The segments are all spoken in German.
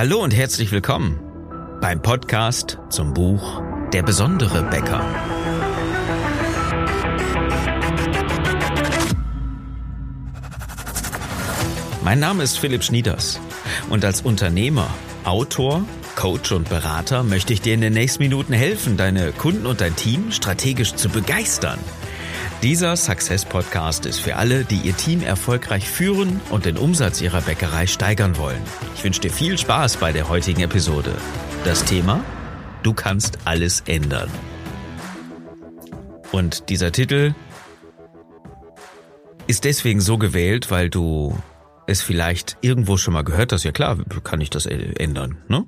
Hallo und herzlich willkommen beim Podcast zum Buch Der besondere Bäcker. Mein Name ist Philipp Schnieders und als Unternehmer, Autor, Coach und Berater möchte ich dir in den nächsten Minuten helfen, deine Kunden und dein Team strategisch zu begeistern. Dieser Success Podcast ist für alle, die ihr Team erfolgreich führen und den Umsatz ihrer Bäckerei steigern wollen. Ich wünsche dir viel Spaß bei der heutigen Episode. Das Thema? Du kannst alles ändern. Und dieser Titel ist deswegen so gewählt, weil du es vielleicht irgendwo schon mal gehört hast. Ja klar, kann ich das ändern, ne?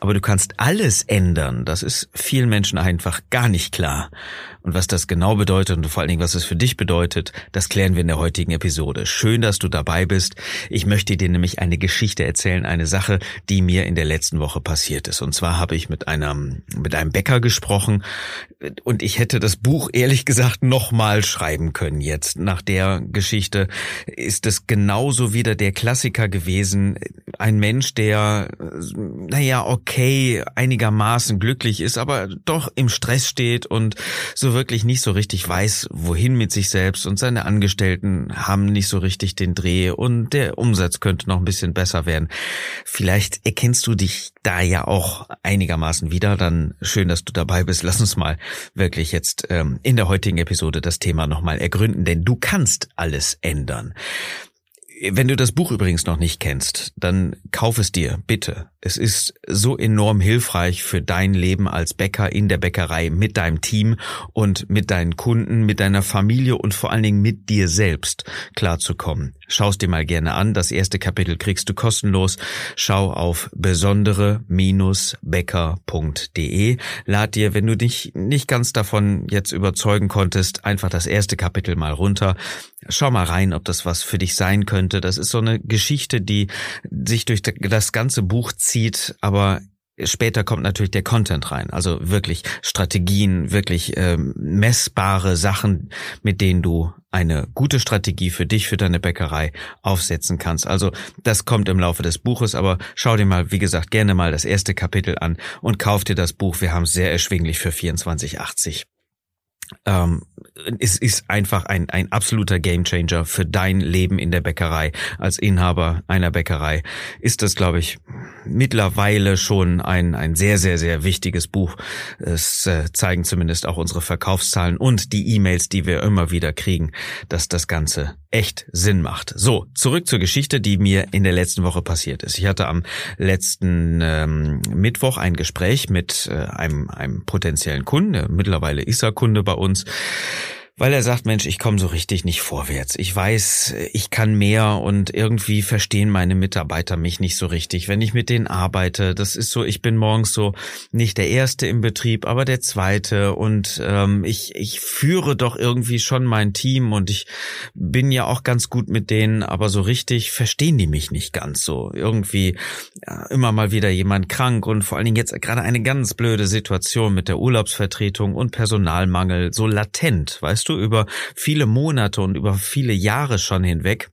Aber du kannst alles ändern. Das ist vielen Menschen einfach gar nicht klar. Und was das genau bedeutet und vor allen Dingen, was es für dich bedeutet, das klären wir in der heutigen Episode. Schön, dass du dabei bist. Ich möchte dir nämlich eine Geschichte erzählen, eine Sache, die mir in der letzten Woche passiert ist. Und zwar habe ich mit einem, mit einem Bäcker gesprochen und ich hätte das Buch ehrlich gesagt nochmal schreiben können jetzt. Nach der Geschichte ist es genauso wieder der Klassiker gewesen. Ein Mensch, der, naja, okay, einigermaßen glücklich ist, aber doch im Stress steht und so wirklich nicht so richtig weiß, wohin mit sich selbst und seine Angestellten haben nicht so richtig den Dreh und der Umsatz könnte noch ein bisschen besser werden. Vielleicht erkennst du dich da ja auch einigermaßen wieder. Dann schön, dass du dabei bist. Lass uns mal wirklich jetzt ähm, in der heutigen Episode das Thema nochmal ergründen, denn du kannst alles ändern. Wenn du das Buch übrigens noch nicht kennst, dann kauf es dir, bitte. Es ist so enorm hilfreich für dein Leben als Bäcker in der Bäckerei mit deinem Team und mit deinen Kunden, mit deiner Familie und vor allen Dingen mit dir selbst klarzukommen. Schau es dir mal gerne an. Das erste Kapitel kriegst du kostenlos. Schau auf besondere-bäcker.de. Lad dir, wenn du dich nicht ganz davon jetzt überzeugen konntest, einfach das erste Kapitel mal runter. Schau mal rein, ob das was für dich sein könnte. Das ist so eine Geschichte, die sich durch das ganze Buch zieht, aber Später kommt natürlich der Content rein, also wirklich Strategien, wirklich ähm, messbare Sachen, mit denen du eine gute Strategie für dich, für deine Bäckerei aufsetzen kannst. Also das kommt im Laufe des Buches, aber schau dir mal, wie gesagt, gerne mal das erste Kapitel an und kauf dir das Buch. Wir haben es sehr erschwinglich für 24,80. Ähm, es ist einfach ein, ein absoluter Gamechanger für dein Leben in der Bäckerei. Als Inhaber einer Bäckerei ist das, glaube ich, mittlerweile schon ein, ein sehr, sehr, sehr wichtiges Buch. Es äh, zeigen zumindest auch unsere Verkaufszahlen und die E-Mails, die wir immer wieder kriegen, dass das Ganze echt Sinn macht. So, zurück zur Geschichte, die mir in der letzten Woche passiert ist. Ich hatte am letzten ähm, Mittwoch ein Gespräch mit äh, einem, einem potenziellen Kunden. Mittlerweile ist er Kunde bei uns weil er sagt, Mensch, ich komme so richtig nicht vorwärts. Ich weiß, ich kann mehr und irgendwie verstehen meine Mitarbeiter mich nicht so richtig, wenn ich mit denen arbeite. Das ist so, ich bin morgens so nicht der Erste im Betrieb, aber der Zweite und ähm, ich, ich führe doch irgendwie schon mein Team und ich bin ja auch ganz gut mit denen, aber so richtig verstehen die mich nicht ganz so. Irgendwie ja, immer mal wieder jemand krank und vor allen Dingen jetzt gerade eine ganz blöde Situation mit der Urlaubsvertretung und Personalmangel, so latent, weißt du? Du, über viele Monate und über viele Jahre schon hinweg.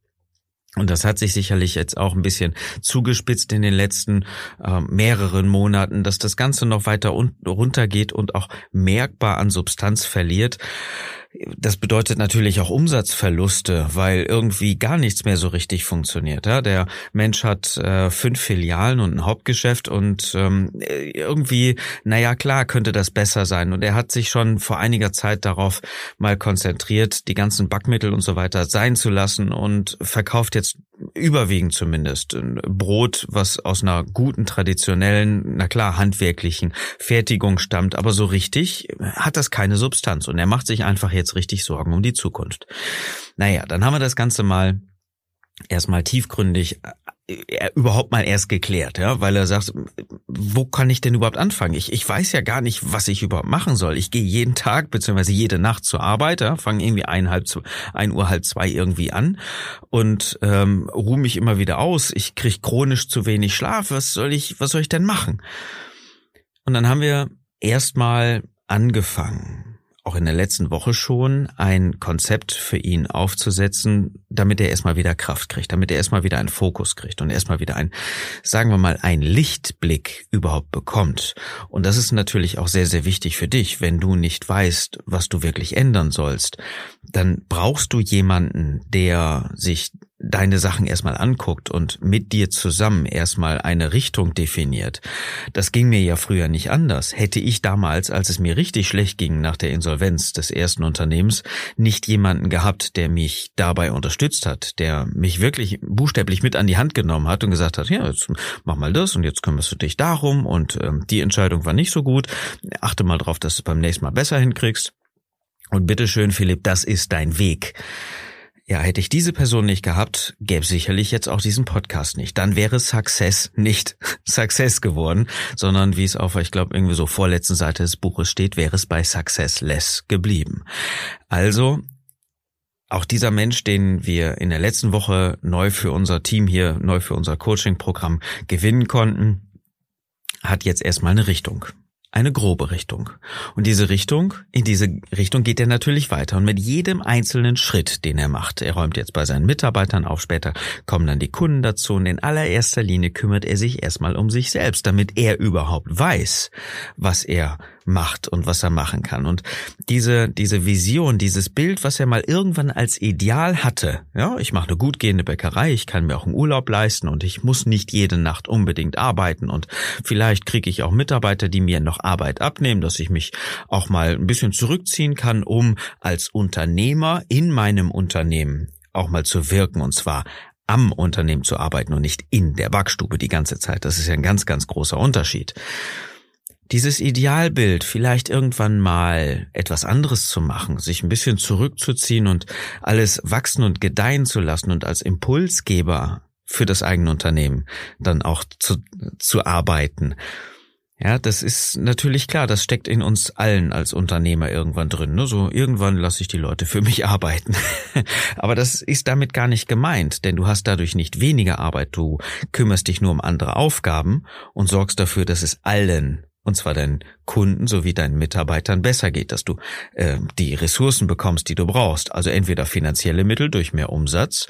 Und das hat sich sicherlich jetzt auch ein bisschen zugespitzt in den letzten äh, mehreren Monaten, dass das Ganze noch weiter runtergeht und auch merkbar an Substanz verliert. Das bedeutet natürlich auch Umsatzverluste, weil irgendwie gar nichts mehr so richtig funktioniert. Ja? Der Mensch hat äh, fünf Filialen und ein Hauptgeschäft und ähm, irgendwie, naja klar, könnte das besser sein. Und er hat sich schon vor einiger Zeit darauf mal konzentriert, die ganzen Backmittel und so weiter sein zu lassen und verkauft jetzt überwiegend zumindest ein Brot, was aus einer guten, traditionellen, na klar, handwerklichen Fertigung stammt, aber so richtig hat das keine Substanz und er macht sich einfach jetzt richtig Sorgen um die Zukunft. Naja, dann haben wir das Ganze mal erstmal tiefgründig er überhaupt mal erst geklärt, ja, weil er sagt, wo kann ich denn überhaupt anfangen? Ich, ich weiß ja gar nicht, was ich überhaupt machen soll. Ich gehe jeden Tag beziehungsweise jede Nacht zur Arbeit, ja, fange irgendwie ein, halb, ein Uhr, halb zwei irgendwie an und ähm, ruhe mich immer wieder aus. Ich krieg chronisch zu wenig Schlaf. Was soll ich, was soll ich denn machen? Und dann haben wir erstmal angefangen auch in der letzten Woche schon, ein Konzept für ihn aufzusetzen, damit er erstmal wieder Kraft kriegt, damit er erstmal wieder einen Fokus kriegt und erstmal wieder ein, sagen wir mal, ein Lichtblick überhaupt bekommt. Und das ist natürlich auch sehr, sehr wichtig für dich, wenn du nicht weißt, was du wirklich ändern sollst, dann brauchst du jemanden, der sich deine Sachen erstmal anguckt und mit dir zusammen erstmal eine Richtung definiert. Das ging mir ja früher nicht anders. Hätte ich damals, als es mir richtig schlecht ging nach der Insolvenz des ersten Unternehmens, nicht jemanden gehabt, der mich dabei unterstützt hat, der mich wirklich buchstäblich mit an die Hand genommen hat und gesagt hat, ja, jetzt mach mal das und jetzt kümmerst du dich darum und ähm, die Entscheidung war nicht so gut. Achte mal drauf, dass du beim nächsten Mal besser hinkriegst. Und bitteschön, Philipp, das ist dein Weg. Ja, hätte ich diese Person nicht gehabt, gäbe sicherlich jetzt auch diesen Podcast nicht. Dann wäre Success nicht Success geworden, sondern wie es auf, ich glaube, irgendwie so vorletzten Seite des Buches steht, wäre es bei Successless geblieben. Also, auch dieser Mensch, den wir in der letzten Woche neu für unser Team hier, neu für unser Coaching-Programm gewinnen konnten, hat jetzt erstmal eine Richtung eine grobe Richtung. Und diese Richtung, in diese Richtung geht er natürlich weiter. Und mit jedem einzelnen Schritt, den er macht, er räumt jetzt bei seinen Mitarbeitern auf, später kommen dann die Kunden dazu und in allererster Linie kümmert er sich erstmal um sich selbst, damit er überhaupt weiß, was er macht und was er machen kann. Und diese, diese Vision, dieses Bild, was er mal irgendwann als Ideal hatte, ja, ich mache eine gut gehende Bäckerei, ich kann mir auch einen Urlaub leisten und ich muss nicht jede Nacht unbedingt arbeiten und vielleicht kriege ich auch Mitarbeiter, die mir noch Arbeit abnehmen, dass ich mich auch mal ein bisschen zurückziehen kann, um als Unternehmer in meinem Unternehmen auch mal zu wirken und zwar am Unternehmen zu arbeiten und nicht in der Backstube die ganze Zeit. Das ist ja ein ganz, ganz großer Unterschied dieses Idealbild, vielleicht irgendwann mal etwas anderes zu machen, sich ein bisschen zurückzuziehen und alles wachsen und gedeihen zu lassen und als Impulsgeber für das eigene Unternehmen dann auch zu, zu arbeiten. Ja, das ist natürlich klar, das steckt in uns allen als Unternehmer irgendwann drin. Ne? So irgendwann lasse ich die Leute für mich arbeiten. Aber das ist damit gar nicht gemeint, denn du hast dadurch nicht weniger Arbeit, du kümmerst dich nur um andere Aufgaben und sorgst dafür, dass es allen und zwar deinen Kunden sowie deinen Mitarbeitern besser geht, dass du äh, die Ressourcen bekommst, die du brauchst. Also entweder finanzielle Mittel durch mehr Umsatz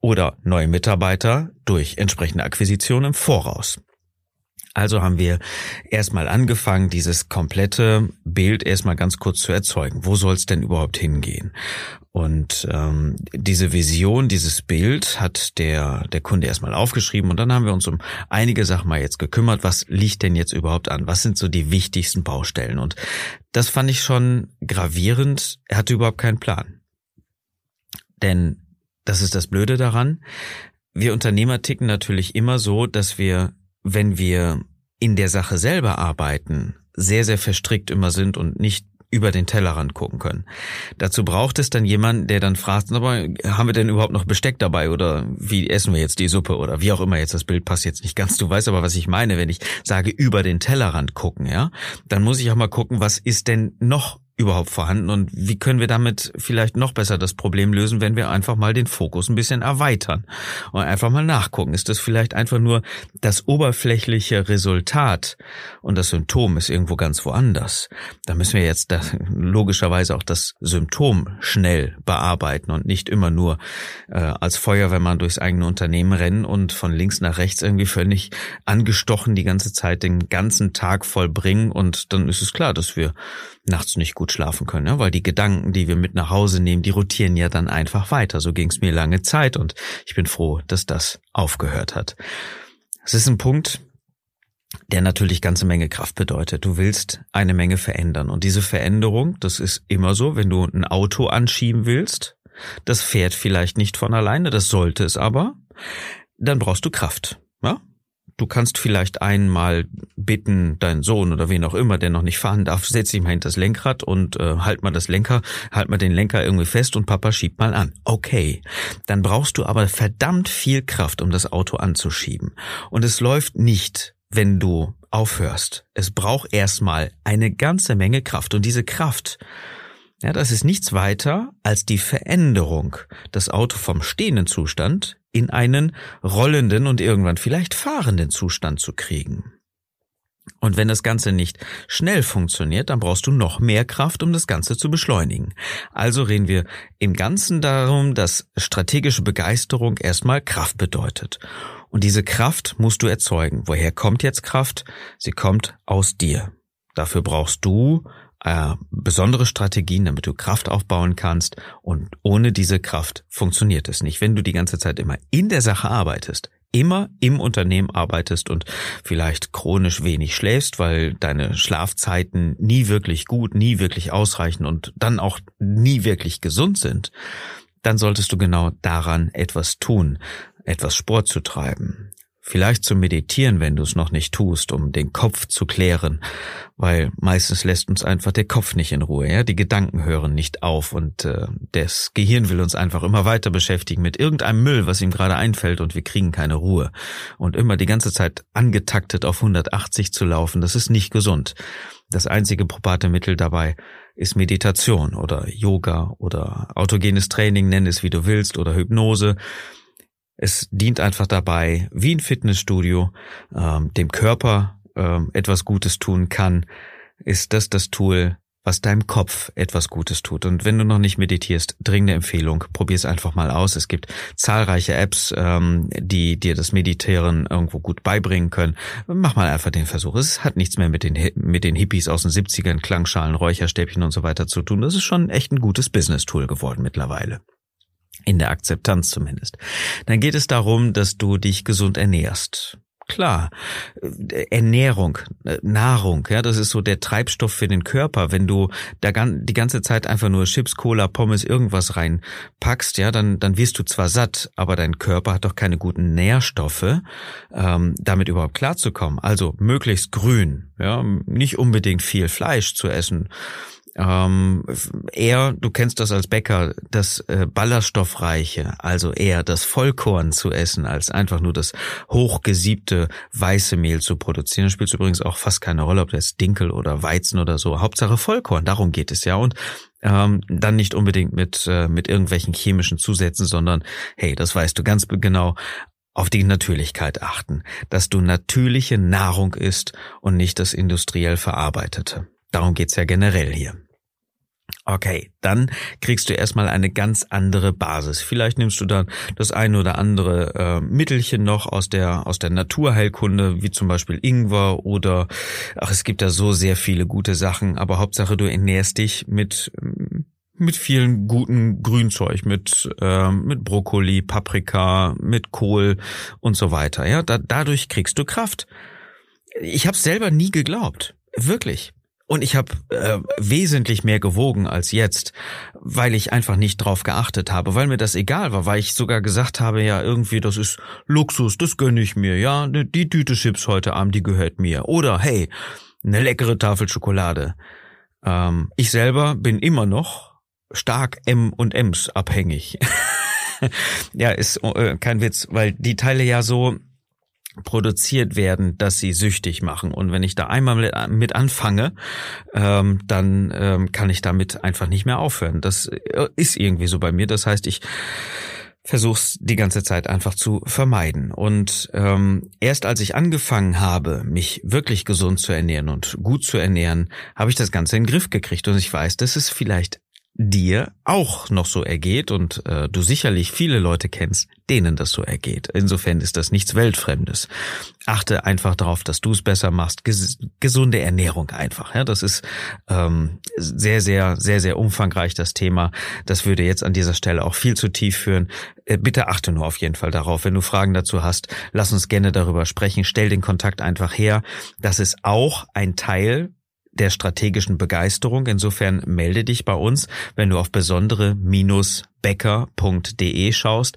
oder neue Mitarbeiter durch entsprechende Akquisition im Voraus. Also haben wir erstmal angefangen, dieses komplette Bild erstmal ganz kurz zu erzeugen. Wo soll es denn überhaupt hingehen? Und ähm, diese Vision, dieses Bild hat der, der Kunde erstmal aufgeschrieben und dann haben wir uns um einige Sachen mal jetzt gekümmert. Was liegt denn jetzt überhaupt an? Was sind so die wichtigsten Baustellen? Und das fand ich schon gravierend. Er hatte überhaupt keinen Plan. Denn das ist das Blöde daran. Wir Unternehmer ticken natürlich immer so, dass wir wenn wir in der Sache selber arbeiten, sehr, sehr verstrickt immer sind und nicht über den Tellerrand gucken können. Dazu braucht es dann jemanden, der dann fragt, aber haben wir denn überhaupt noch Besteck dabei oder wie essen wir jetzt die Suppe oder wie auch immer jetzt das Bild passt jetzt nicht ganz. Du weißt aber, was ich meine, wenn ich sage über den Tellerrand gucken, ja? Dann muss ich auch mal gucken, was ist denn noch überhaupt vorhanden und wie können wir damit vielleicht noch besser das Problem lösen, wenn wir einfach mal den Fokus ein bisschen erweitern und einfach mal nachgucken. Ist das vielleicht einfach nur das oberflächliche Resultat und das Symptom ist irgendwo ganz woanders? Da müssen wir jetzt logischerweise auch das Symptom schnell bearbeiten und nicht immer nur äh, als Feuerwehrmann durchs eigene Unternehmen rennen und von links nach rechts irgendwie völlig angestochen die ganze Zeit den ganzen Tag vollbringen und dann ist es klar, dass wir nachts nicht gut schlafen können, ja, weil die Gedanken, die wir mit nach Hause nehmen, die rotieren ja dann einfach weiter. So ging es mir lange Zeit und ich bin froh, dass das aufgehört hat. Es ist ein Punkt, der natürlich ganze Menge Kraft bedeutet. Du willst eine Menge verändern und diese Veränderung, das ist immer so, wenn du ein Auto anschieben willst, das fährt vielleicht nicht von alleine, das sollte es aber, dann brauchst du Kraft. Ja? Du kannst vielleicht einmal bitten, deinen Sohn oder wen auch immer, der noch nicht fahren darf, setz dich mal hinter das Lenkrad und äh, halt mal das Lenker, halt mal den Lenker irgendwie fest und Papa schiebt mal an. Okay. Dann brauchst du aber verdammt viel Kraft, um das Auto anzuschieben. Und es läuft nicht, wenn du aufhörst. Es braucht erstmal eine ganze Menge Kraft. Und diese Kraft, ja, das ist nichts weiter als die Veränderung, das Auto vom stehenden Zustand in einen rollenden und irgendwann vielleicht fahrenden Zustand zu kriegen. Und wenn das Ganze nicht schnell funktioniert, dann brauchst du noch mehr Kraft, um das Ganze zu beschleunigen. Also reden wir im Ganzen darum, dass strategische Begeisterung erstmal Kraft bedeutet. Und diese Kraft musst du erzeugen. Woher kommt jetzt Kraft? Sie kommt aus dir. Dafür brauchst du äh, besondere Strategien, damit du Kraft aufbauen kannst. Und ohne diese Kraft funktioniert es nicht. Wenn du die ganze Zeit immer in der Sache arbeitest, immer im Unternehmen arbeitest und vielleicht chronisch wenig schläfst, weil deine Schlafzeiten nie wirklich gut, nie wirklich ausreichen und dann auch nie wirklich gesund sind, dann solltest du genau daran etwas tun, etwas Sport zu treiben, Vielleicht zu meditieren, wenn du es noch nicht tust, um den Kopf zu klären, weil meistens lässt uns einfach der Kopf nicht in Ruhe, ja, die Gedanken hören nicht auf und äh, das Gehirn will uns einfach immer weiter beschäftigen mit irgendeinem Müll, was ihm gerade einfällt und wir kriegen keine Ruhe. Und immer die ganze Zeit angetaktet auf 180 zu laufen, das ist nicht gesund. Das einzige probate Mittel dabei ist Meditation oder Yoga oder autogenes Training, nenn es wie du willst oder Hypnose es dient einfach dabei, wie ein Fitnessstudio, ähm, dem Körper ähm, etwas Gutes tun kann, ist das das Tool, was deinem Kopf etwas Gutes tut. Und wenn du noch nicht meditierst, dringende Empfehlung, probier es einfach mal aus. Es gibt zahlreiche Apps, ähm, die dir das Meditieren irgendwo gut beibringen können. Mach mal einfach den Versuch. Es hat nichts mehr mit den, mit den Hippies aus den 70ern, Klangschalen, Räucherstäbchen und so weiter zu tun. Das ist schon echt ein gutes Business-Tool geworden mittlerweile in der Akzeptanz zumindest. Dann geht es darum, dass du dich gesund ernährst. Klar, äh, Ernährung, äh, Nahrung, ja, das ist so der Treibstoff für den Körper. Wenn du da die ganze Zeit einfach nur Chips, Cola, Pommes, irgendwas reinpackst, ja, dann, dann wirst du zwar satt, aber dein Körper hat doch keine guten Nährstoffe, ähm, damit überhaupt klarzukommen. Also möglichst grün, ja, nicht unbedingt viel Fleisch zu essen ähm, eher, du kennst das als Bäcker, das äh, Ballaststoffreiche, also eher das Vollkorn zu essen, als einfach nur das hochgesiebte weiße Mehl zu produzieren. Das spielt übrigens auch fast keine Rolle, ob das Dinkel oder Weizen oder so. Hauptsache Vollkorn, darum geht es ja. Und ähm, dann nicht unbedingt mit, äh, mit irgendwelchen chemischen Zusätzen, sondern hey, das weißt du ganz genau, auf die Natürlichkeit achten, dass du natürliche Nahrung isst und nicht das industriell verarbeitete. Darum geht's ja generell hier. Okay, dann kriegst du erstmal eine ganz andere Basis. Vielleicht nimmst du dann das eine oder andere äh, Mittelchen noch aus der aus der Naturheilkunde, wie zum Beispiel Ingwer oder ach, es gibt da so sehr viele gute Sachen. Aber Hauptsache du ernährst dich mit mit vielen guten Grünzeug, mit äh, mit Brokkoli, Paprika, mit Kohl und so weiter. Ja, da, dadurch kriegst du Kraft. Ich habe selber nie geglaubt, wirklich. Und ich habe äh, wesentlich mehr gewogen als jetzt, weil ich einfach nicht drauf geachtet habe, weil mir das egal war, weil ich sogar gesagt habe, ja, irgendwie, das ist Luxus, das gönne ich mir, ja, die Tüte Chips heute Abend, die gehört mir. Oder hey, eine leckere Tafel Schokolade. Ähm, ich selber bin immer noch stark M und M's abhängig. ja, ist äh, kein Witz, weil die Teile ja so produziert werden, dass sie süchtig machen. Und wenn ich da einmal mit anfange, ähm, dann ähm, kann ich damit einfach nicht mehr aufhören. Das äh, ist irgendwie so bei mir. Das heißt, ich versuch's die ganze Zeit einfach zu vermeiden. Und ähm, erst als ich angefangen habe, mich wirklich gesund zu ernähren und gut zu ernähren, habe ich das Ganze in den Griff gekriegt. Und ich weiß, dass es vielleicht dir auch noch so ergeht und äh, du sicherlich viele Leute kennst, denen das so ergeht. Insofern ist das nichts Weltfremdes. Achte einfach darauf, dass du es besser machst. Ges gesunde Ernährung einfach. Ja, das ist ähm, sehr, sehr, sehr, sehr umfangreich das Thema. Das würde jetzt an dieser Stelle auch viel zu tief führen. Äh, bitte achte nur auf jeden Fall darauf. Wenn du Fragen dazu hast, lass uns gerne darüber sprechen. Stell den Kontakt einfach her. Das ist auch ein Teil der strategischen Begeisterung. Insofern melde dich bei uns, wenn du auf besondere-becker.de schaust,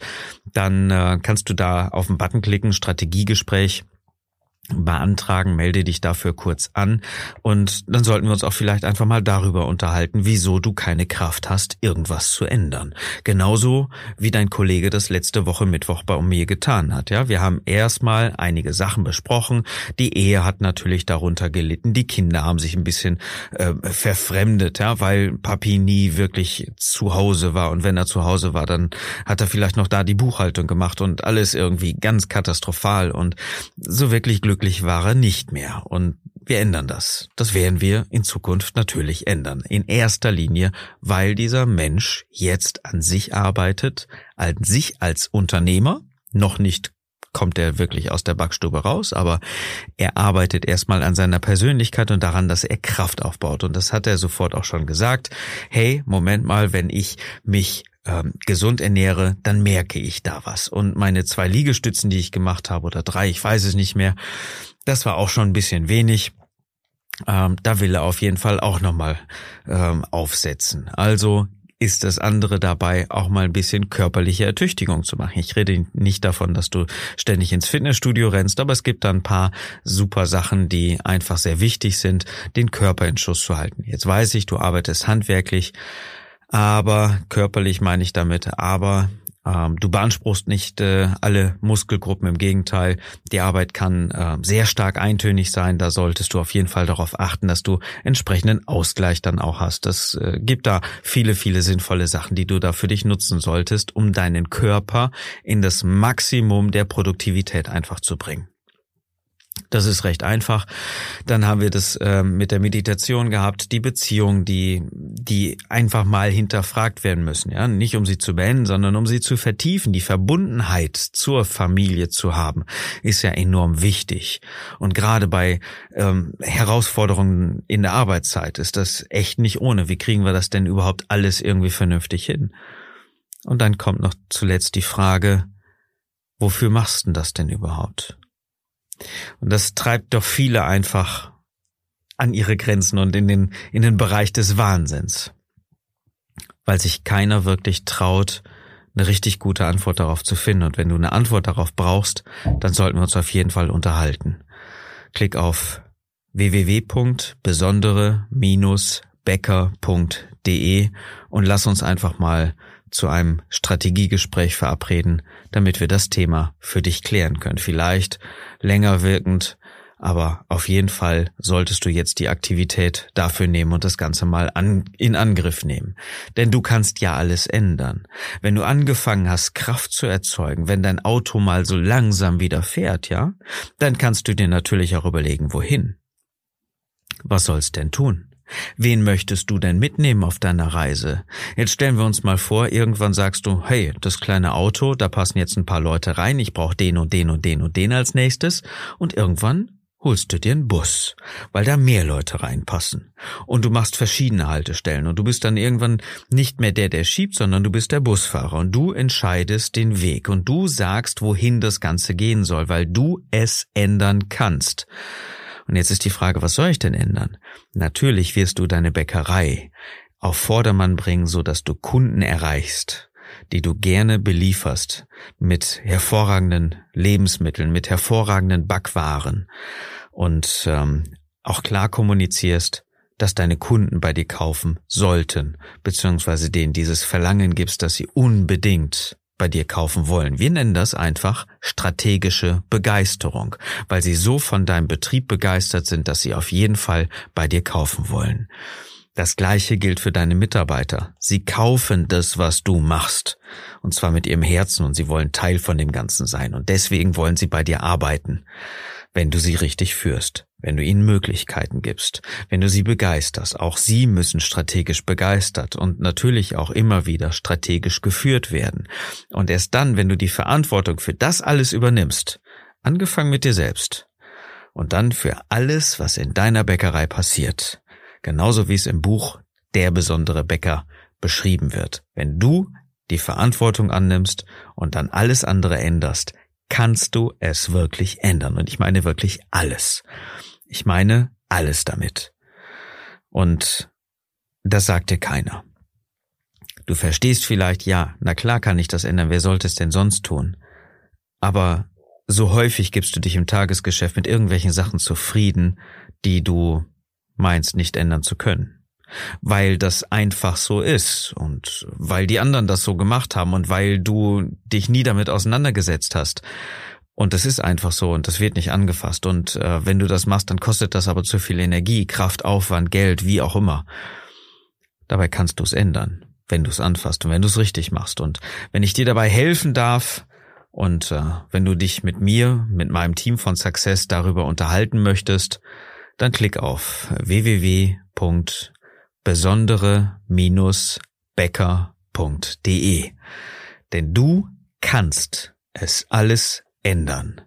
dann äh, kannst du da auf den Button klicken, Strategiegespräch beantragen, melde dich dafür kurz an und dann sollten wir uns auch vielleicht einfach mal darüber unterhalten, wieso du keine Kraft hast, irgendwas zu ändern. Genauso wie dein Kollege das letzte Woche Mittwoch bei mir getan hat. Ja, wir haben erstmal einige Sachen besprochen. Die Ehe hat natürlich darunter gelitten. Die Kinder haben sich ein bisschen äh, verfremdet, ja, weil Papi nie wirklich zu Hause war und wenn er zu Hause war, dann hat er vielleicht noch da die Buchhaltung gemacht und alles irgendwie ganz katastrophal und so wirklich glücklich glücklich war er nicht mehr. Und wir ändern das. Das werden wir in Zukunft natürlich ändern. In erster Linie, weil dieser Mensch jetzt an sich arbeitet, an sich als Unternehmer, noch nicht kommt er wirklich aus der Backstube raus, aber er arbeitet erstmal an seiner Persönlichkeit und daran, dass er Kraft aufbaut. Und das hat er sofort auch schon gesagt. Hey, Moment mal, wenn ich mich ähm, gesund ernähre, dann merke ich da was. Und meine zwei Liegestützen, die ich gemacht habe, oder drei, ich weiß es nicht mehr, das war auch schon ein bisschen wenig. Ähm, da will er auf jeden Fall auch nochmal ähm, aufsetzen. Also ist das andere dabei, auch mal ein bisschen körperliche Ertüchtigung zu machen. Ich rede nicht davon, dass du ständig ins Fitnessstudio rennst, aber es gibt da ein paar super Sachen, die einfach sehr wichtig sind, den Körper in Schuss zu halten. Jetzt weiß ich, du arbeitest handwerklich, aber körperlich meine ich damit, aber ähm, du beanspruchst nicht äh, alle Muskelgruppen, im Gegenteil. Die Arbeit kann äh, sehr stark eintönig sein. Da solltest du auf jeden Fall darauf achten, dass du entsprechenden Ausgleich dann auch hast. Das äh, gibt da viele, viele sinnvolle Sachen, die du da für dich nutzen solltest, um deinen Körper in das Maximum der Produktivität einfach zu bringen. Das ist recht einfach. Dann haben wir das äh, mit der Meditation gehabt, die Beziehungen, die, die einfach mal hinterfragt werden müssen. Ja, nicht um sie zu beenden, sondern um sie zu vertiefen. Die Verbundenheit zur Familie zu haben, ist ja enorm wichtig. Und gerade bei ähm, Herausforderungen in der Arbeitszeit ist das echt nicht ohne. Wie kriegen wir das denn überhaupt alles irgendwie vernünftig hin? Und dann kommt noch zuletzt die Frage, wofür machst du das denn überhaupt? Und das treibt doch viele einfach an ihre Grenzen und in den, in den Bereich des Wahnsinns. Weil sich keiner wirklich traut, eine richtig gute Antwort darauf zu finden. Und wenn du eine Antwort darauf brauchst, dann sollten wir uns auf jeden Fall unterhalten. Klick auf www.besondere-becker.de und lass uns einfach mal zu einem Strategiegespräch verabreden, damit wir das Thema für dich klären können. Vielleicht länger wirkend, aber auf jeden Fall solltest du jetzt die Aktivität dafür nehmen und das Ganze mal an, in Angriff nehmen. Denn du kannst ja alles ändern. Wenn du angefangen hast, Kraft zu erzeugen, wenn dein Auto mal so langsam wieder fährt, ja, dann kannst du dir natürlich auch überlegen, wohin. Was soll's denn tun? Wen möchtest du denn mitnehmen auf deiner Reise? Jetzt stellen wir uns mal vor, irgendwann sagst du, hey, das kleine Auto, da passen jetzt ein paar Leute rein, ich brauche den und den und den und den als nächstes und irgendwann holst du dir einen Bus, weil da mehr Leute reinpassen. Und du machst verschiedene Haltestellen und du bist dann irgendwann nicht mehr der, der schiebt, sondern du bist der Busfahrer und du entscheidest den Weg und du sagst, wohin das Ganze gehen soll, weil du es ändern kannst. Und jetzt ist die Frage, was soll ich denn ändern? Natürlich wirst du deine Bäckerei auf Vordermann bringen, so dass du Kunden erreichst, die du gerne belieferst mit hervorragenden Lebensmitteln, mit hervorragenden Backwaren und ähm, auch klar kommunizierst, dass deine Kunden bei dir kaufen sollten, beziehungsweise denen dieses Verlangen gibst, dass sie unbedingt bei dir kaufen wollen. Wir nennen das einfach strategische Begeisterung, weil sie so von deinem Betrieb begeistert sind, dass sie auf jeden Fall bei dir kaufen wollen. Das gleiche gilt für deine Mitarbeiter. Sie kaufen das, was du machst. Und zwar mit ihrem Herzen und sie wollen Teil von dem Ganzen sein. Und deswegen wollen sie bei dir arbeiten wenn du sie richtig führst, wenn du ihnen Möglichkeiten gibst, wenn du sie begeisterst. Auch sie müssen strategisch begeistert und natürlich auch immer wieder strategisch geführt werden. Und erst dann, wenn du die Verantwortung für das alles übernimmst, angefangen mit dir selbst, und dann für alles, was in deiner Bäckerei passiert, genauso wie es im Buch Der besondere Bäcker beschrieben wird. Wenn du die Verantwortung annimmst und dann alles andere änderst, kannst du es wirklich ändern. Und ich meine wirklich alles. Ich meine alles damit. Und das sagt dir keiner. Du verstehst vielleicht, ja, na klar kann ich das ändern, wer sollte es denn sonst tun? Aber so häufig gibst du dich im Tagesgeschäft mit irgendwelchen Sachen zufrieden, die du meinst nicht ändern zu können weil das einfach so ist und weil die anderen das so gemacht haben und weil du dich nie damit auseinandergesetzt hast. Und das ist einfach so und das wird nicht angefasst. Und äh, wenn du das machst, dann kostet das aber zu viel Energie, Kraft, Aufwand, Geld, wie auch immer. Dabei kannst du es ändern, wenn du es anfasst und wenn du es richtig machst. Und wenn ich dir dabei helfen darf und äh, wenn du dich mit mir, mit meinem Team von Success darüber unterhalten möchtest, dann klick auf www.besondere-bäcker.de. Denn du kannst es alles ändern.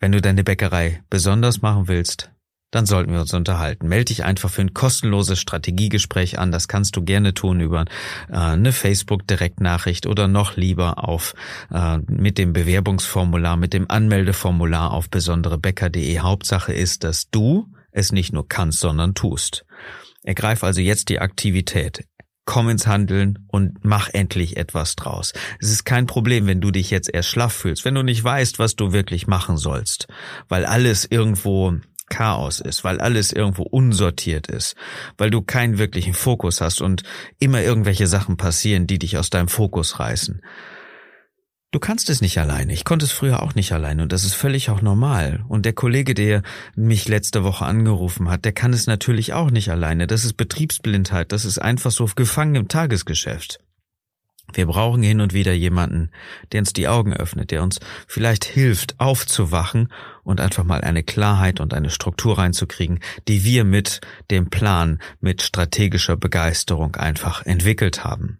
Wenn du deine Bäckerei besonders machen willst, dann sollten wir uns unterhalten. Meld dich einfach für ein kostenloses Strategiegespräch an. Das kannst du gerne tun über äh, eine Facebook-Direktnachricht oder noch lieber auf äh, mit dem Bewerbungsformular, mit dem Anmeldeformular auf besonderebäcker.de. Hauptsache ist, dass du es nicht nur kannst, sondern tust. Ergreif also jetzt die Aktivität. Komm ins Handeln und mach endlich etwas draus. Es ist kein Problem, wenn du dich jetzt erst schlaff fühlst, wenn du nicht weißt, was du wirklich machen sollst, weil alles irgendwo Chaos ist, weil alles irgendwo unsortiert ist, weil du keinen wirklichen Fokus hast und immer irgendwelche Sachen passieren, die dich aus deinem Fokus reißen. Du kannst es nicht alleine. Ich konnte es früher auch nicht alleine und das ist völlig auch normal. Und der Kollege, der mich letzte Woche angerufen hat, der kann es natürlich auch nicht alleine. Das ist Betriebsblindheit. Das ist einfach so gefangen im Tagesgeschäft. Wir brauchen hin und wieder jemanden, der uns die Augen öffnet, der uns vielleicht hilft, aufzuwachen und einfach mal eine Klarheit und eine Struktur reinzukriegen, die wir mit dem Plan, mit strategischer Begeisterung einfach entwickelt haben.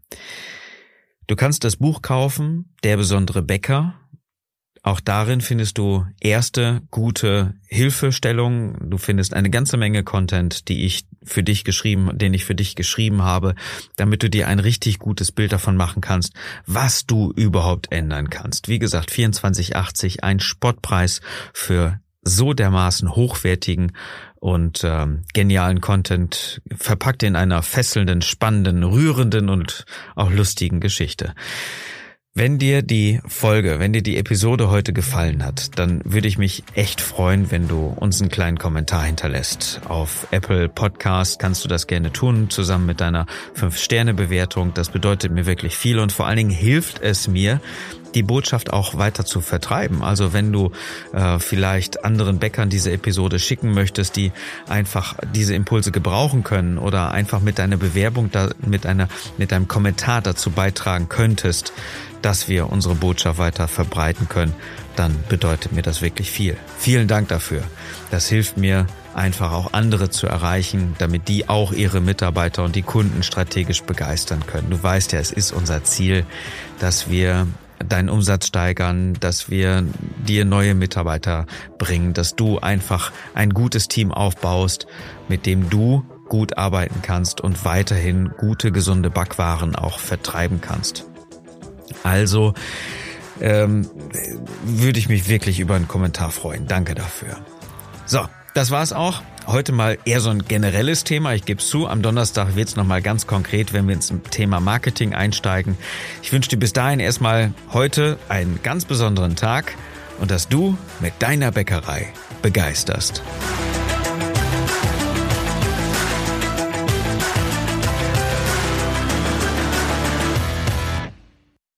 Du kannst das Buch kaufen, Der besondere Bäcker, auch darin findest du erste gute Hilfestellungen. Du findest eine ganze Menge Content, die ich für dich geschrieben, den ich für dich geschrieben habe, damit du dir ein richtig gutes Bild davon machen kannst, was du überhaupt ändern kannst. Wie gesagt, 24,80, ein Spottpreis für so dermaßen hochwertigen und ähm, genialen Content, verpackt in einer fesselnden, spannenden, rührenden und auch lustigen Geschichte. Wenn dir die Folge, wenn dir die Episode heute gefallen hat, dann würde ich mich echt freuen, wenn du uns einen kleinen Kommentar hinterlässt. Auf Apple Podcast kannst du das gerne tun, zusammen mit deiner 5-Sterne-Bewertung. Das bedeutet mir wirklich viel und vor allen Dingen hilft es mir, die Botschaft auch weiter zu vertreiben. Also wenn du äh, vielleicht anderen Bäckern diese Episode schicken möchtest, die einfach diese Impulse gebrauchen können oder einfach mit deiner Bewerbung da, mit einer mit einem Kommentar dazu beitragen könntest, dass wir unsere Botschaft weiter verbreiten können, dann bedeutet mir das wirklich viel. Vielen Dank dafür. Das hilft mir einfach auch andere zu erreichen, damit die auch ihre Mitarbeiter und die Kunden strategisch begeistern können. Du weißt ja, es ist unser Ziel, dass wir deinen Umsatz steigern, dass wir dir neue Mitarbeiter bringen, dass du einfach ein gutes Team aufbaust, mit dem du gut arbeiten kannst und weiterhin gute, gesunde Backwaren auch vertreiben kannst. Also ähm, würde ich mich wirklich über einen Kommentar freuen. Danke dafür. So, das war's auch. Heute mal eher so ein generelles Thema. Ich gebe zu, am Donnerstag wird's nochmal ganz konkret, wenn wir ins Thema Marketing einsteigen. Ich wünsche dir bis dahin erstmal heute einen ganz besonderen Tag und dass du mit deiner Bäckerei begeisterst.